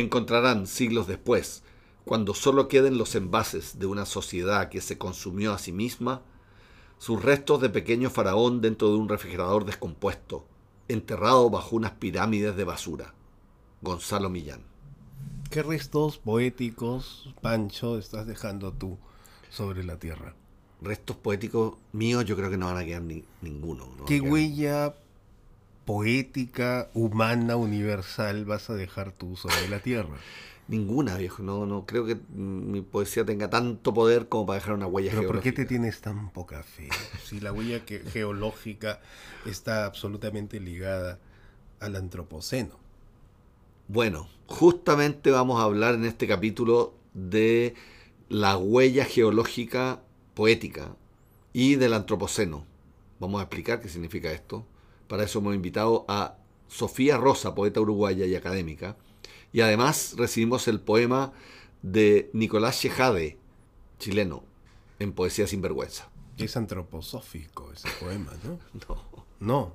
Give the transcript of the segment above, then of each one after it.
encontrarán siglos después, cuando solo queden los envases de una sociedad que se consumió a sí misma, sus restos de pequeño faraón dentro de un refrigerador descompuesto, enterrado bajo unas pirámides de basura. Gonzalo Millán. ¿Qué restos poéticos, Pancho, estás dejando tú sobre la tierra? Restos poéticos míos yo creo que no van a quedar ninguno. ¿Qué huella poética, humana, universal vas a dejar tú sobre la tierra? Ninguna, viejo. No, no creo que mi poesía tenga tanto poder como para dejar una huella ¿Pero ¿Por qué te tienes tan poca fe? Si la huella geológica está absolutamente ligada al antropoceno. Bueno, justamente vamos a hablar en este capítulo de la huella geológica poética y del antropoceno. Vamos a explicar qué significa esto. Para eso hemos invitado a Sofía Rosa, poeta uruguaya y académica. Y además recibimos el poema de Nicolás Chejade, chileno, en Poesía sin vergüenza. Es antroposófico ese poema, ¿no? No. No.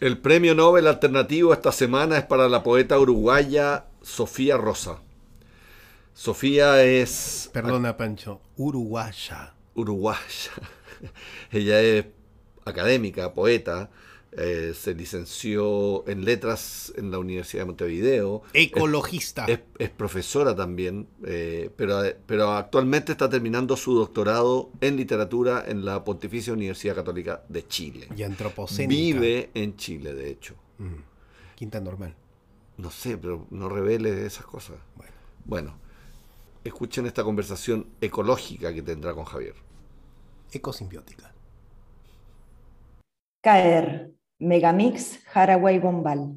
El premio Nobel alternativo esta semana es para la poeta uruguaya Sofía Rosa. Sofía es... Perdona, Pancho, uruguaya. Uruguaya. Ella es académica, poeta, eh, se licenció en letras en la Universidad de Montevideo. Ecologista. Es, profesora también, eh, pero, pero actualmente está terminando su doctorado en literatura en la Pontificia Universidad Católica de Chile. Y antropocénica. Vive en Chile, de hecho. Mm. Quinta normal. No sé, pero no revele esas cosas. Bueno. Bueno, escuchen esta conversación ecológica que tendrá con Javier. Ecosimbiótica. Caer. Megamix Haraway Bombal.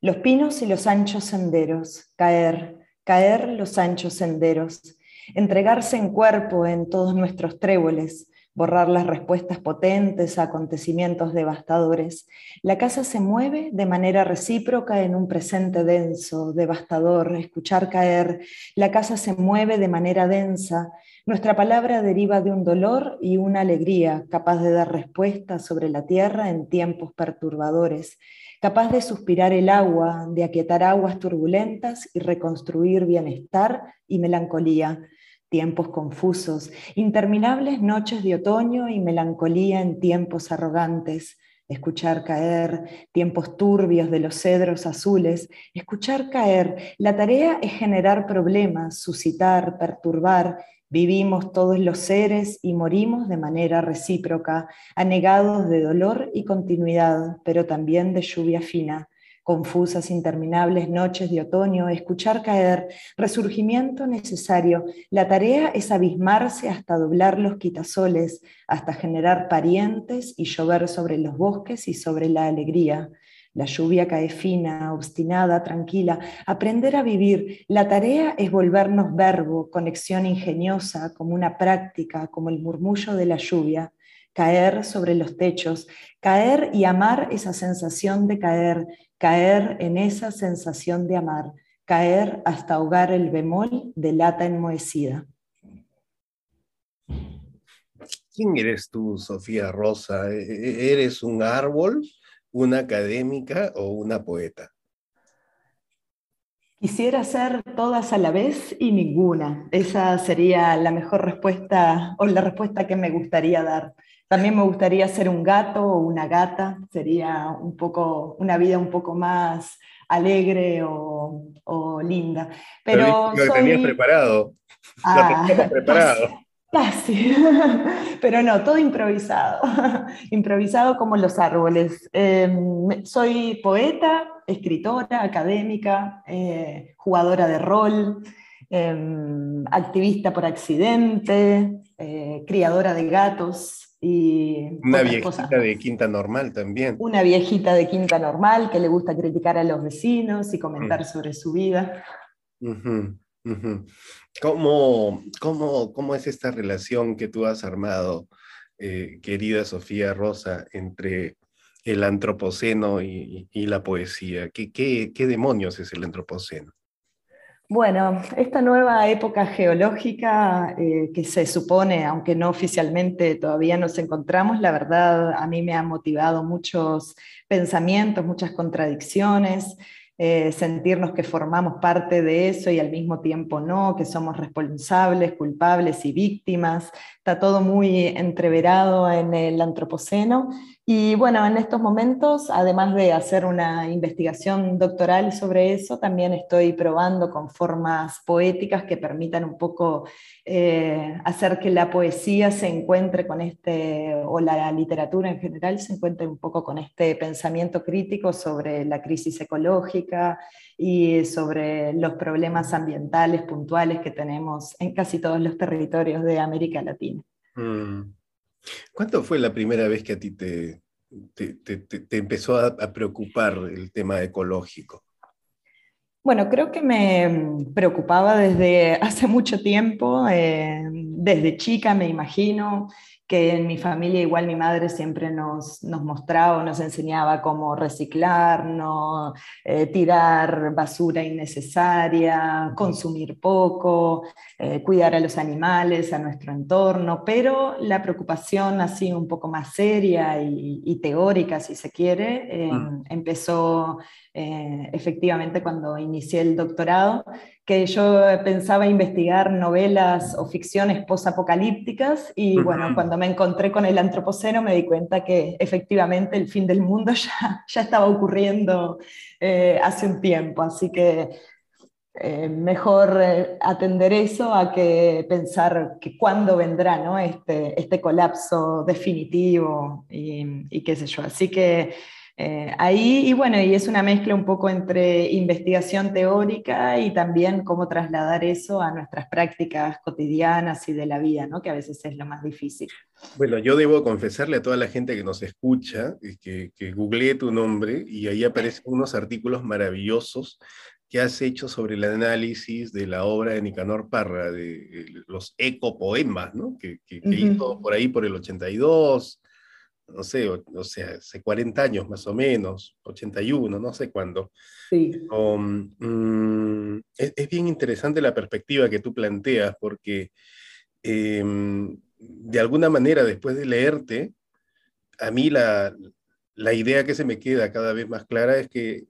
Los pinos y los anchos senderos, caer, caer los anchos senderos, entregarse en cuerpo en todos nuestros tréboles, borrar las respuestas potentes a acontecimientos devastadores. La casa se mueve de manera recíproca en un presente denso, devastador, escuchar caer. La casa se mueve de manera densa, nuestra palabra deriva de un dolor y una alegría, capaz de dar respuesta sobre la tierra en tiempos perturbadores, capaz de suspirar el agua, de aquietar aguas turbulentas y reconstruir bienestar y melancolía. Tiempos confusos, interminables noches de otoño y melancolía en tiempos arrogantes, escuchar caer, tiempos turbios de los cedros azules, escuchar caer. La tarea es generar problemas, suscitar, perturbar, Vivimos todos los seres y morimos de manera recíproca, anegados de dolor y continuidad, pero también de lluvia fina. Confusas, interminables noches de otoño, escuchar caer, resurgimiento necesario. La tarea es abismarse hasta doblar los quitasoles, hasta generar parientes y llover sobre los bosques y sobre la alegría. La lluvia cae fina, obstinada, tranquila. Aprender a vivir. La tarea es volvernos verbo, conexión ingeniosa, como una práctica, como el murmullo de la lluvia. Caer sobre los techos, caer y amar esa sensación de caer, caer en esa sensación de amar, caer hasta ahogar el bemol de lata enmohecida. ¿Quién eres tú, Sofía Rosa? ¿E-, e-, ¿Eres un árbol? una académica o una poeta? Quisiera ser todas a la vez y ninguna. Esa sería la mejor respuesta o la respuesta que me gustaría dar. También me gustaría ser un gato o una gata. Sería un poco, una vida un poco más alegre o, linda. Pero, lo tenías preparado. Ah, preparado. Casi, pero no, todo improvisado, improvisado como los árboles. Em, soy poeta, escritora, académica, eh, jugadora de rol, em, activista por accidente, eh, criadora de gatos y... Una viejita de quinta normal también. Una viejita de quinta normal que le gusta criticar a los vecinos y comentar mm. sobre su vida. ¿Cómo, cómo, es esta relación que tú has armado, eh, querida Sofía Rosa, entre el antropoceno y, la poesía? ¿Qué, ¿Qué, demonios es el antropoceno? Bueno, esta nueva época geológica eh, que se supone, aunque no oficialmente todavía nos encontramos, la verdad a mí me ha motivado muchos pensamientos, muchas contradicciones. Eh, sentirnos que formamos parte de eso y al mismo tiempo no, que somos responsables, culpables y víctimas. Está todo muy entreverado en el antropoceno y bueno, en estos momentos, además de hacer una investigación doctoral sobre eso, también estoy probando con formas poéticas que permitan un poco eh, hacer que la poesía se encuentre con este, o la literatura en general se encuentre un poco con este pensamiento crítico sobre la crisis ecológica y sobre los problemas ambientales puntuales que tenemos en casi todos los territorios de América Latina. Mm. ¿Cuánto fue la primera vez que a ti te, te, empezó a, preocupar el tema ecológico? Bueno, creo que me preocupaba desde hace mucho tiempo, eh, desde chica me imagino, que en mi familia igual mi madre siempre nos, nos mostraba, nos enseñaba cómo reciclar, no eh, tirar basura innecesaria, consumir poco, eh, cuidar a los animales, a nuestro entorno, pero la preocupación así un poco más seria y, teórica, si se quiere, mm. empezó eh, efectivamente cuando inicié el doctorado que yo pensaba investigar novelas o ficciones posapocalípticas y bueno, cuando me encontré con el antropoceno me di cuenta que efectivamente el fin del mundo ya, ya estaba ocurriendo eh, hace un tiempo, así que eh, mejor eh, atender eso a que pensar que cuándo vendrá ¿no? este, este colapso definitivo y, y qué sé yo. Así que eh, ahí, y bueno, y es una mezcla un poco entre investigación teórica y también cómo trasladar eso a nuestras prácticas cotidianas y de la vida, ¿no? que a veces es lo más difícil. Bueno, yo debo confesarle a toda la gente que nos escucha que, que googleé tu nombre y ahí aparecen unos artículos maravillosos que has hecho sobre el análisis de la obra de Nicanor Parra, de, los ecopoemas, ¿no? que, que, hizo por ahí por el 82, no sé, o, sea, hace 40 años más o menos, 81, no sé cuándo. Sí. Mm, es, bien interesante la perspectiva que tú planteas, porque em, de alguna manera, después de leerte, a mí la, la idea que se me queda cada vez más clara es que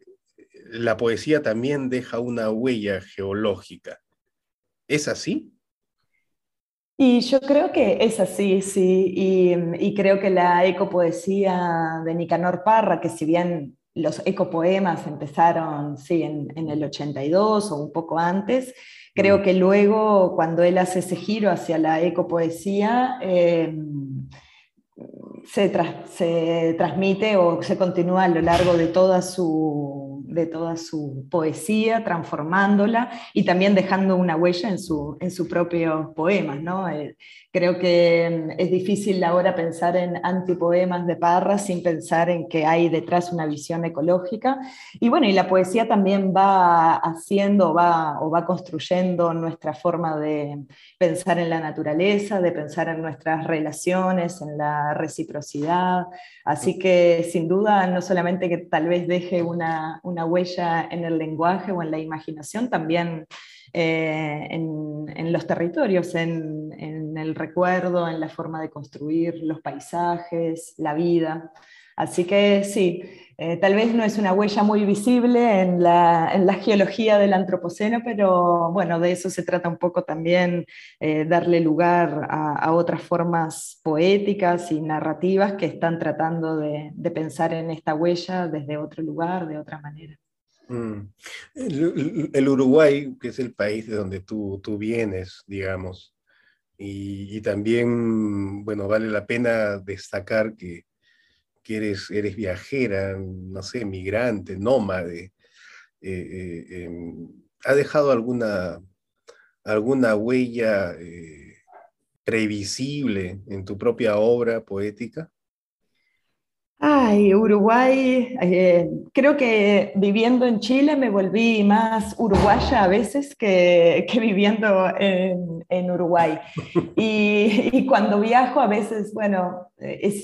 la poesía también deja una huella geológica. ¿Es así? Y yo creo que es así, sí, y, creo que la ecopoesía de Nicanor Parra, que si bien los ecopoemas empezaron sí, en, el 82 o un poco antes, creo mm. que luego cuando él hace ese giro hacia la ecopoesía, eh, se, se transmite o se continúa a lo largo de toda su de toda su poesía, transformándola y también dejando una huella en, su, en sus propios poemas. ¿no? Eh, creo que mm, es difícil ahora pensar en antipoemas de Parra sin pensar en que hay detrás una visión ecológica. Y bueno, y la poesía también va haciendo va, o va construyendo nuestra forma de pensar en la naturaleza, de pensar en nuestras relaciones, en la reciprocidad. Así que sin duda, no solamente que tal vez deje una, una huella en el lenguaje o en la imaginación, también eh, en, los territorios, en, el recuerdo, en la forma de construir los paisajes, la vida. Así que sí, eh, tal vez no es una huella muy visible en la, en la, geología del antropoceno, pero bueno, de eso se trata un poco también, eh, darle lugar a, a, otras formas poéticas y narrativas que están tratando de, de pensar en esta huella desde otro lugar, de otra manera. Mm. El, Uruguay, que es el país de donde tú, tú vienes, digamos, y, también, bueno, vale la pena destacar que, que eres, eres viajera, no sé, migrante, nómade, eh, eh, em, ¿ha dejado alguna, alguna huella eh, previsible en tu propia obra poética? Ay, Uruguay, eh, creo que viviendo en Chile me volví más uruguaya a veces que, viviendo en, Uruguay. Y, cuando viajo a veces, bueno,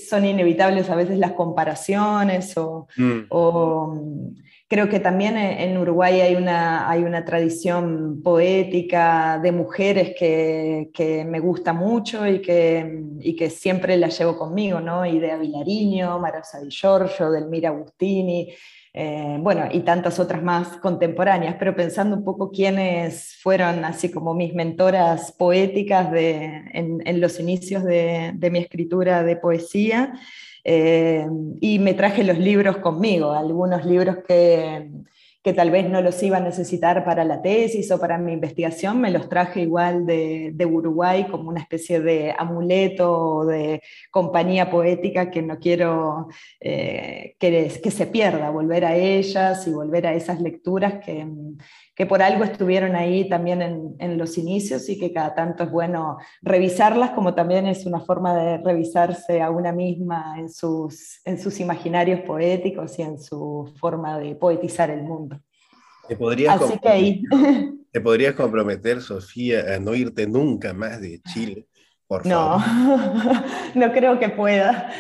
son inevitables a veces las comparaciones o, mm. Creo que también en Uruguay hay una, hay una tradición poética de mujeres que, que me gusta mucho y que, y que, siempre la llevo conmigo, ¿no? Idea Vilariño, Marosa Di Giorgio, Delmira Agustini, eh, bueno, y tantas otras más contemporáneas, pero pensando un poco quiénes fueron así como mis mentoras poéticas de, en, en, los inicios de, de mi escritura de poesía. Eh, y me traje los libros conmigo, algunos libros que, que tal vez no los iba a necesitar para la tesis o para mi investigación, me los traje igual de, de Uruguay como una especie de amuleto o de compañía poética que no quiero eh, que, que, se pierda, volver a ellas y volver a esas lecturas que, que por algo estuvieron ahí también en, en, los inicios y que cada tanto es bueno revisarlas, como también es una forma de revisarse a una misma en sus, en sus imaginarios poéticos y en su forma de poetizar el mundo. ¿Te podrías, Así que ahí. ¿Te podrías comprometer, Sofía, a no irte nunca más de Chile? No, no creo que pueda.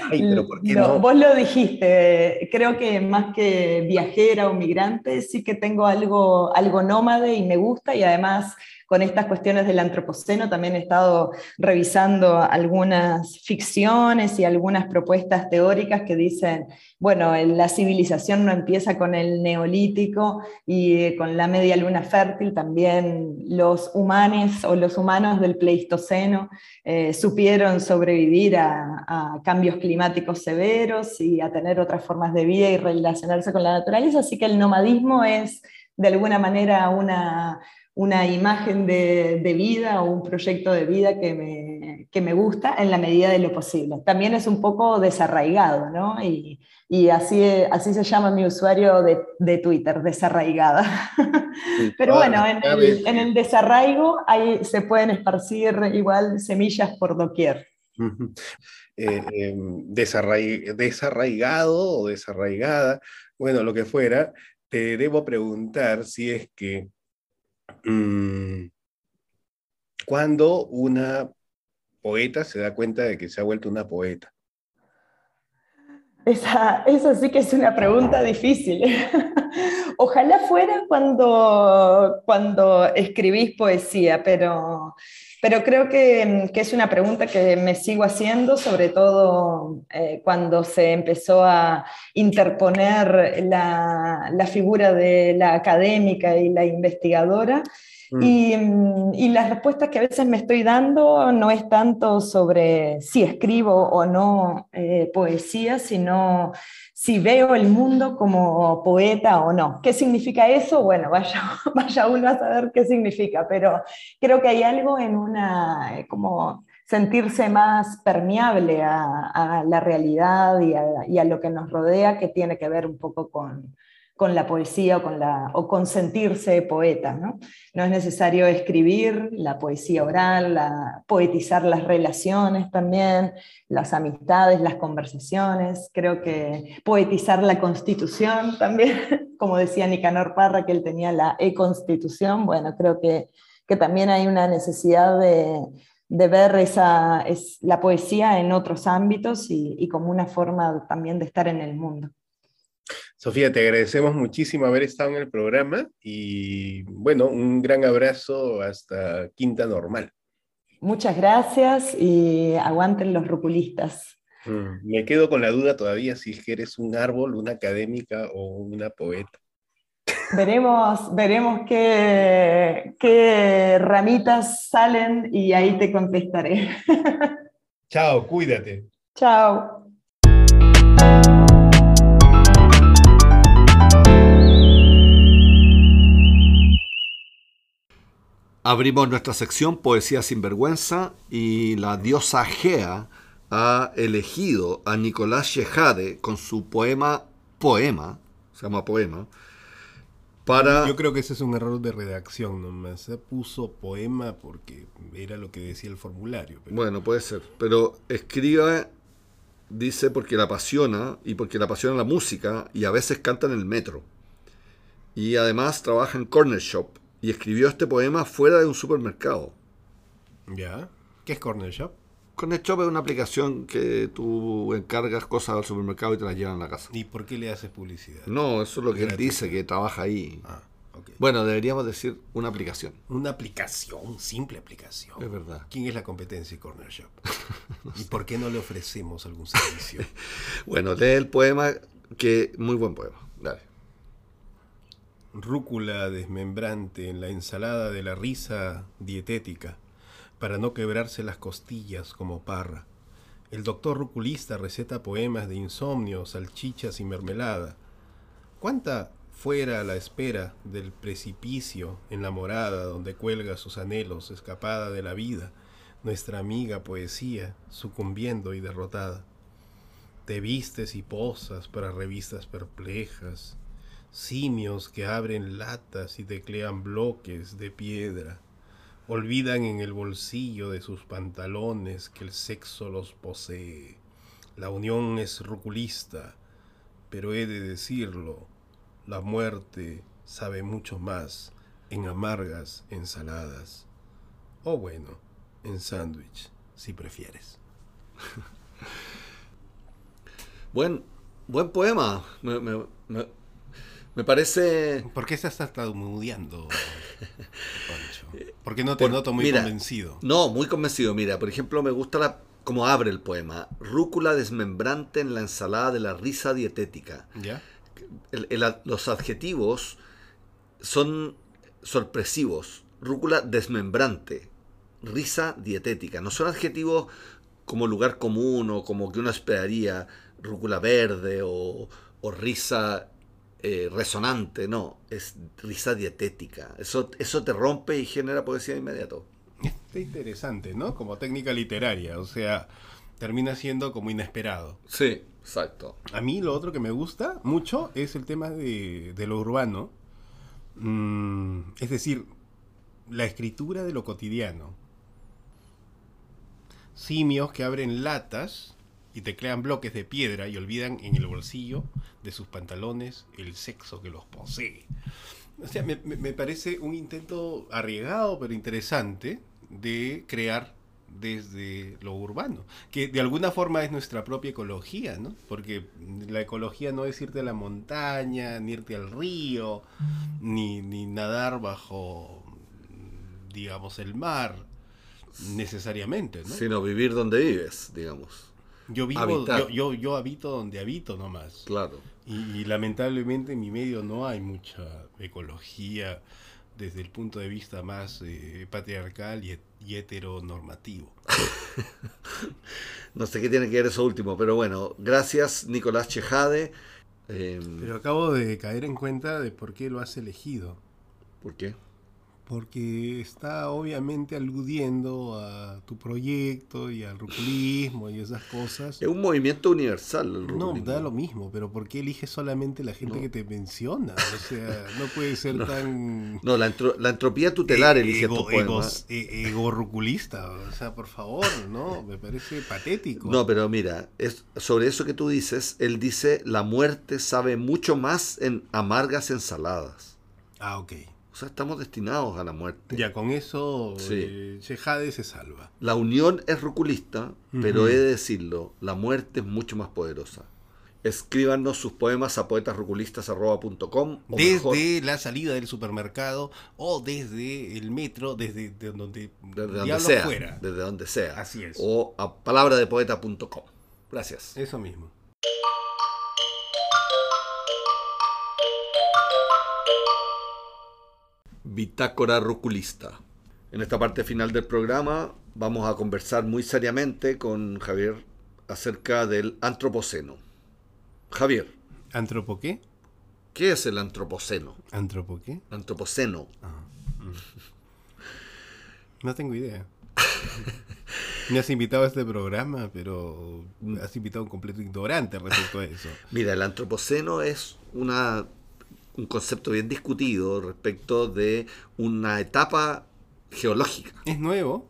Vos lo dijiste, creo que más que viajera o migrante, sí que tengo algo, algo nómade y me gusta y además con estas cuestiones del antropoceno también he estado revisando algunas ficciones y algunas propuestas teóricas que dicen, bueno, la civilización no empieza con el neolítico y con la media luna fértil, también los humanos o los humanos del Pleistoceno eh, supieron sobrevivir a, a cambios climáticos severos y a tener otras formas de vida y relacionarse con la naturaleza, así que el nomadismo es de alguna manera una, una imagen de, de, vida o un proyecto de vida que me, que me, gusta en la medida de lo posible. También es un poco desarraigado, ¿no? Y, y así, así se llama mi usuario de, de Twitter, desarraigada. Pero bueno, en el, en el, desarraigo ahí se pueden esparcir igual semillas por doquier. eh, eh, desarraigado o desarraigada, bueno, lo que fuera, te debo preguntar si es que cuando una poeta se da cuenta de que se ha vuelto una poeta? Esa, esa sí que es una pregunta difícil. Ojalá fuera cuando, cuando escribís poesía, pero, pero creo que, que, es una pregunta que me sigo haciendo, sobre todo eh, cuando se empezó a interponer la, la, figura de la académica y la investigadora. Mm. Y, y, las respuestas que a veces me estoy dando no es tanto sobre si escribo o no eh, poesía, sino si veo el mundo como poeta o no. ¿Qué significa eso? Bueno, vaya, vaya uno a saber qué significa, pero creo que hay algo en una, eh, como sentirse más permeable a, la realidad y a, lo que nos rodea, que tiene que ver un poco con, con la poesía o con, la, o sentirse poeta. ¿no? no es necesario escribir la poesía oral, la, poetizar las relaciones también, las amistades, las conversaciones. Creo que poetizar la constitución también, como decía Nicanor Parra, que él tenía la e-constitución. Bueno, creo que, que también hay una necesidad de, de ver esa, es, la poesía en otros ámbitos y como una forma también de estar en el mundo. Sofía, te agradecemos muchísimo haber estado en el programa y bueno, un gran abrazo hasta Quinta Normal. Muchas gracias y aguanten los rupulistas. Mm, me quedo con la duda todavía si eres un árbol, una académica o una poeta. Veremos, veremos qué, qué ramitas salen y ahí te contestaré. Chao, cuídate. Chao. Abrimos nuestra sección Poesía sin vergüenza y la diosa Gea ha elegido a Nicolás Shehade con su poema Poema, se llama Poema, para... Yo creo que ese es un error de redacción nomás. Se puso poema porque era lo que decía el formulario. Pero... Bueno, puede ser. Pero escribe, dice, porque la apasiona y porque la apasiona la música y a veces canta en el metro. Y además trabaja en Corner Shop y escribió este poema fuera de un supermercado. ¿Ya? ¿Qué es Corner Shop? Connect Shop es una aplicación que tú encargas cosas al supermercado y te las llevan a la casa. ¿Y por qué le haces publicidad? No, eso es lo que él dice, que trabaja ahí. Ah, ok. Bueno, deberíamos decir una aplicación. Una aplicación, simple aplicación. Es verdad. ¿Quién es la competencia de Corner Shop? ¿Y por qué no le ofrecemos algún servicio? Bueno, lee el poema, que muy buen poema. Dale. Rúcula desmembrante en la ensalada de la risa dietética, para no quebrarse las costillas como parra. El doctor ruculista receta poemas de insomnio, salchichas y mermelada. ¿Cuánta fuera a la espera del precipicio en la morada donde cuelga sus anhelos, escapada de la vida, nuestra amiga poesía, sucumbiendo y derrotada? Te vistes y posas para revistas perplejas, simios que abren latas y teclean bloques de piedra, olvidan en el bolsillo de sus pantalones que el sexo los posee. La unión es ruculista, pero he de decirlo, la muerte sabe mucho más en amargas ensaladas. O bueno, en sándwich, si prefieres. Buen, buen poema. Me parece... ¿Por qué estás tartamudeando, Pancho? ¿Por qué no te Por- noto muy mira, convencido? No, muy convencido. Mira, por ejemplo, me gusta la, cómo abre el poema. Rúcula desmembrante en la ensalada de la risa dietética. ¿Ya? El- el- los adjetivos son sorpresivos. Rúcula desmembrante, risa dietética. No son adjetivos como lugar común o como que uno esperaría, rúcula verde o, o risa eh, resonante. No, es risa dietética. Eso, eso te rompe y genera poesía de inmediato. Está interesante, ¿no? Como técnica literaria, o sea, termina siendo como inesperado. Sí, exacto. A mí lo otro que me gusta mucho es el tema de, de lo urbano. Mm, es decir, la escritura de lo cotidiano. Simios que abren latas y teclean bloques de piedra y olvidan en el bolsillo de sus pantalones el sexo que los posee. O sea, me, me- parece un intento arriesgado pero interesante de crear desde lo urbano, que de alguna forma es nuestra propia ecología, ¿no? Porque la ecología no es irte a la montaña, ni irte al río, ni, ni nadar bajo, digamos, el mar, necesariamente, ¿no? Sino vivir donde vives, digamos. Yo vivo, yo, yo, yo habito donde habito nomás. Claro. Y, y lamentablemente en mi medio no hay mucha ecología desde el punto de vista más eh, patriarcal y, y heteronormativo. No sé qué tiene que ver eso último, pero bueno, gracias Nicolás Chejade. Eh, Pero acabo de caer en cuenta de por qué lo has elegido. ¿Por qué? Porque está obviamente aludiendo a tu proyecto y al ruculismo y esas cosas. Es un movimiento universal el No, da lo mismo, pero ¿por qué eliges solamente la gente No. que te menciona? O sea, no puede ser tan... No, la, entro- la entropía tutelar e- elige ego- poemas. egos- e- egorruculista, o sea, por favor, ¿no? Me parece patético. No, pero mira, es, sobre eso que tú dices, él dice, la muerte sabe mucho más en amargas ensaladas. Ah, ok. O sea, estamos destinados a la muerte. Ya con eso, Sí. eh, se salva. La unión es ruculista, pero he de decirlo, la muerte es mucho más poderosa. Escríbanos sus poemas a poetasruculistas.com mejor, Desde la salida del supermercado o desde el metro, desde de donde, desde donde diablo sea, fuera. desde donde sea. Así es. O a palabradepoeta.com. Gracias. Eso mismo. Bitácora Ruculista. En esta parte final del programa vamos a conversar muy seriamente con Javier acerca del antropoceno. Javier, ¿Antropo qué? ¿qué es el antropoceno? ¿Antropo qué? Antropoceno. No tengo idea. Me has invitado a este programa, pero has invitado a un completo ignorante respecto a eso. Mira, el antropoceno es una, un concepto bien discutido respecto de una etapa geológica. ¿Es nuevo?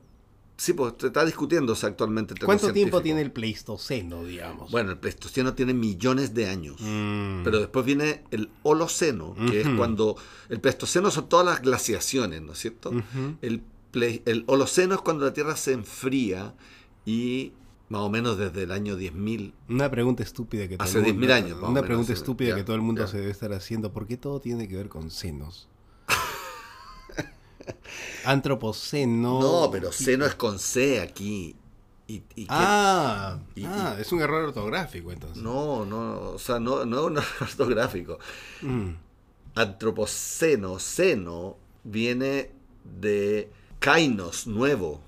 Sí, pues se está discutiéndose actualmente. ¿Cuánto tiempo tiene el Pleistoceno, digamos? Bueno, el Pleistoceno tiene millones de años. Mm. Pero después viene el Holoceno, que es cuando el Pleistoceno son todas las glaciaciones, ¿no es cierto? El, el Holoceno es cuando la Tierra se enfría y más o menos desde el año 10.000. Una pregunta estúpida que todo Hace el mundo, 10.000 años, Una menos, pregunta estúpida ya, que todo el mundo ya. se debe estar haciendo. ¿Por qué todo tiene que ver con senos? Antropoceno. No, pero seno es con C aquí. Y, y que- Ah, y- ah, es un error ortográfico entonces. No, no, o sea, no, no es un error ortográfico. Mm. Antropoceno, seno, viene de kainos, nuevo.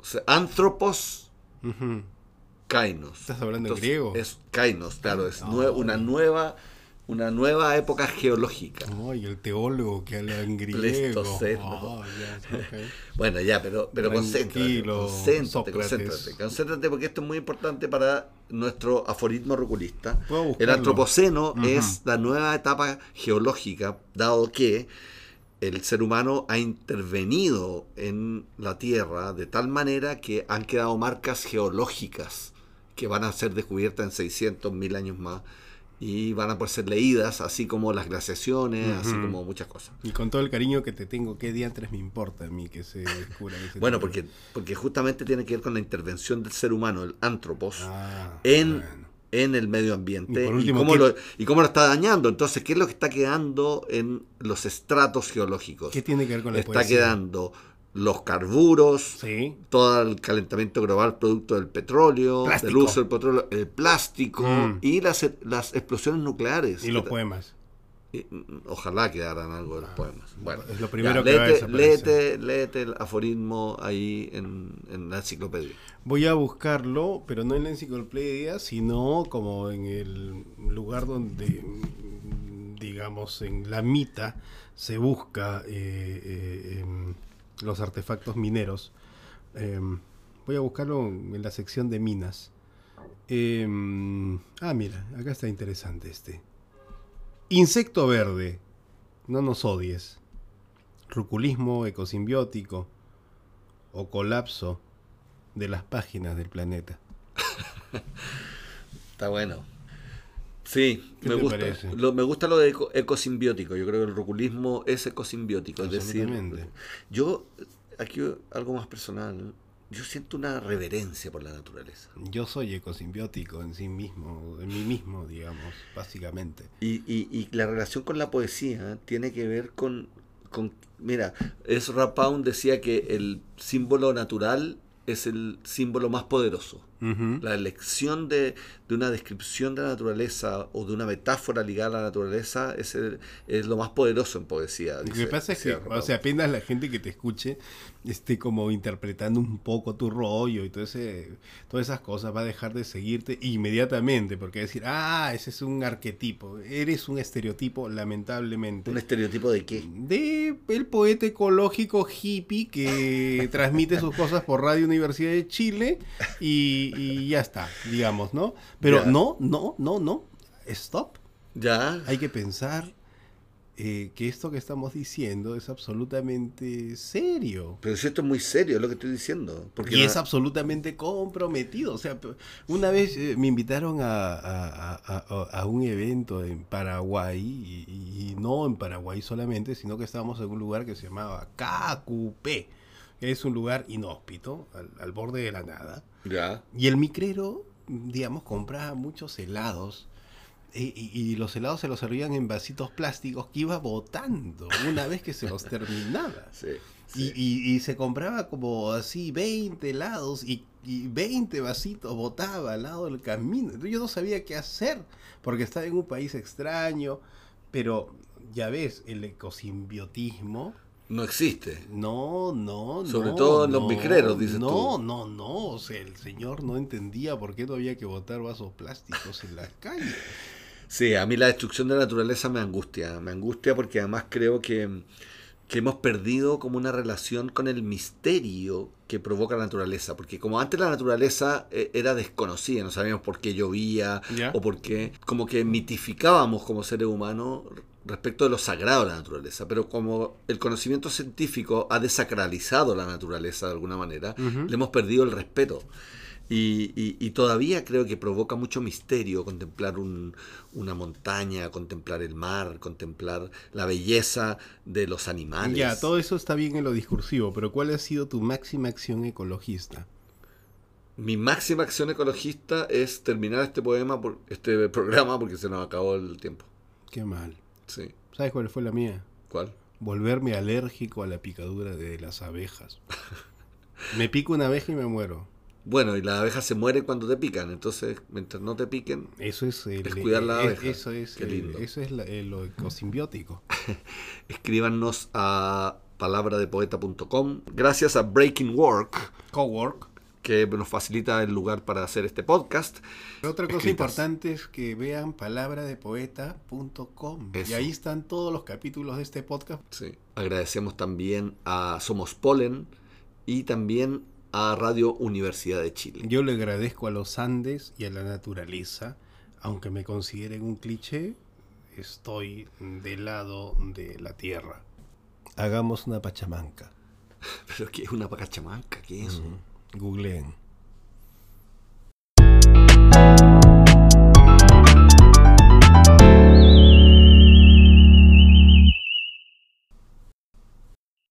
O sea, ujú. kainos. ¿Estás hablando en griego? Es kainos, claro, es nue- una nueva una nueva época geológica. Ay, el teólogo que habla en griego. Pleistoceno. Ah. Bueno, ya, pero, pero concéntrate, concéntrate, concéntrate, concéntrate, porque esto es muy importante para nuestro aforismo ruculista. Puedo El antropoceno es la nueva etapa geológica, dado que el ser humano ha intervenido en la Tierra de tal manera que han quedado marcas geológicas que van a ser descubiertas en 600, 1000 años más y van a poder ser leídas, así como las glaciaciones, así como muchas cosas. Y con todo el cariño que te tengo, ¿qué diantres me importa a mí que se descubra ese Bueno, porque, porque justamente tiene que ver con la intervención del ser humano, el antropos, Ah, en, bueno. En el medio ambiente Y cómo ¿qué- lo, y cómo lo está dañando. Entonces, ¿qué es lo que está quedando en los estratos geológicos? ¿Qué tiene que ver con la Está poesía? quedando los carburos, Sí. todo el calentamiento global producto del petróleo, Plástico. del uso del petróleo, el plástico Mm. y las, las explosiones nucleares. Y los poemas. Mm, Ojalá quedaran algo de los poemas. Bueno, es lo primero ya, que va a léete, desaparecer. léete, léete el aforismo ahí en, en la enciclopedia. Voy a buscarlo, pero no en la enciclopedia, sino como en el lugar donde, mm, digamos, en la mita se busca eh, eh, em, los artefactos mineros. Em, voy a buscarlo en la sección de minas. Em, ah, mira, acá está interesante este. Insecto verde, no nos odies. Ruculismo ecosimbiótico o colapso de las páginas del planeta. Está bueno. Sí, ¿Qué me gusta. Lo, me gusta lo de eco- ecosimbiótico. Yo creo que el ruculismo es ecosimbiótico. Es decir, yo, aquí algo más personal, yo siento una reverencia por la naturaleza. Yo soy ecosimbiótico en sí mismo, en mí mismo, digamos, básicamente. Y, y, y la relación con la poesía tiene que ver con, con mira, Ezra Pound decía que el símbolo natural es el símbolo más poderoso. Ujú. La elección de, de una descripción de la naturaleza o de una metáfora ligada a la naturaleza es, el- es lo más poderoso en poesía. Lo que dice- pasa es que, o sea, apenas la gente que te escuche esté como interpretando un poco tu rollo y todo ese, todas esas cosas va a dejar de seguirte inmediatamente porque va a decir, ah, ese es un arquetipo, eres un estereotipo, lamentablemente. ¿Un estereotipo de qué? de el poeta ecológico hippie que transmite sus cosas por Radio Universidad de Chile y, y ya está, digamos, ¿no? Pero Ya. no, no, no, no. Stop. Ya. Hay que pensar eh, que esto que estamos diciendo es absolutamente serio. Pero si esto es muy serio lo que estoy diciendo. Porque Y no- es absolutamente comprometido. O sea, una vez eh, me invitaron a, a- a- a- a un evento en Paraguay, y, y no en Paraguay solamente, sino que estábamos en un lugar que se llamaba que es un lugar inhóspito, al, al borde de la nada. Ya. Y el micrero, digamos, compraba muchos helados. Y, y- y los helados se los servían en vasitos plásticos que iba botando una vez que se los terminaba. Sí. Y, sí. y- y se compraba como así 20 helados y, y 20 vasitos botaba al lado del camino. Yo no sabía qué hacer porque estaba en un país extraño, pero ya ves, el ecosimbiotismo, No existe. no, no, Sobre no, todo en los no, micreros, dices No, tú. no, no, o sea, el señor no entendía por qué no había que botar vasos plásticos en las calles. Sí, a mí la destrucción de la naturaleza me angustia. Me angustia porque además creo que, que hemos perdido como una relación con el misterio que provoca la naturaleza. Porque como antes la naturaleza eh, era desconocida, no sabíamos por qué llovía ¿Ya? o por qué, como que mitificábamos como seres humanos respecto de lo sagrado de la naturaleza. Pero como el conocimiento científico ha desacralizado la naturaleza de alguna manera, le hemos perdido el respeto. Y, y- y todavía creo que provoca mucho misterio contemplar un- una montaña, contemplar el mar, contemplar la belleza de los animales. Ya, todo eso está bien en lo discursivo, pero ¿cuál ha sido tu máxima acción ecologista? Mi máxima acción ecologista es terminar este poema, por, este programa, porque se nos acabó el tiempo. Qué mal. Sí. ¿Sabes cuál fue la mía? ¿Cuál? Volverme alérgico a la picadura de las abejas. me pico una abeja y me muero. Bueno, y las abejas se mueren cuando te pican, entonces mientras no te piquen, Eso es, el, Es cuidar la eh, abeja. Eso es, Qué eso es la- eh, lo ecosimbiótico. escríbanos a palabradepoeta.com. Gracias a Breaking Work, Cowork. Que nos facilita el lugar para hacer este podcast. Otra cosa Escritas. importante es que vean palabradepoeta.com. Y ahí están todos los capítulos de este podcast. Sí. Agradecemos también a Somos Polen y también a Radio Universidad de Chile. Yo le agradezco a los Andes y a la naturaleza, aunque me consideren un cliché, estoy del lado de la tierra. Hagamos una pachamanca. Pero que es una pacachamanca, ¿qué es eso? Googleen.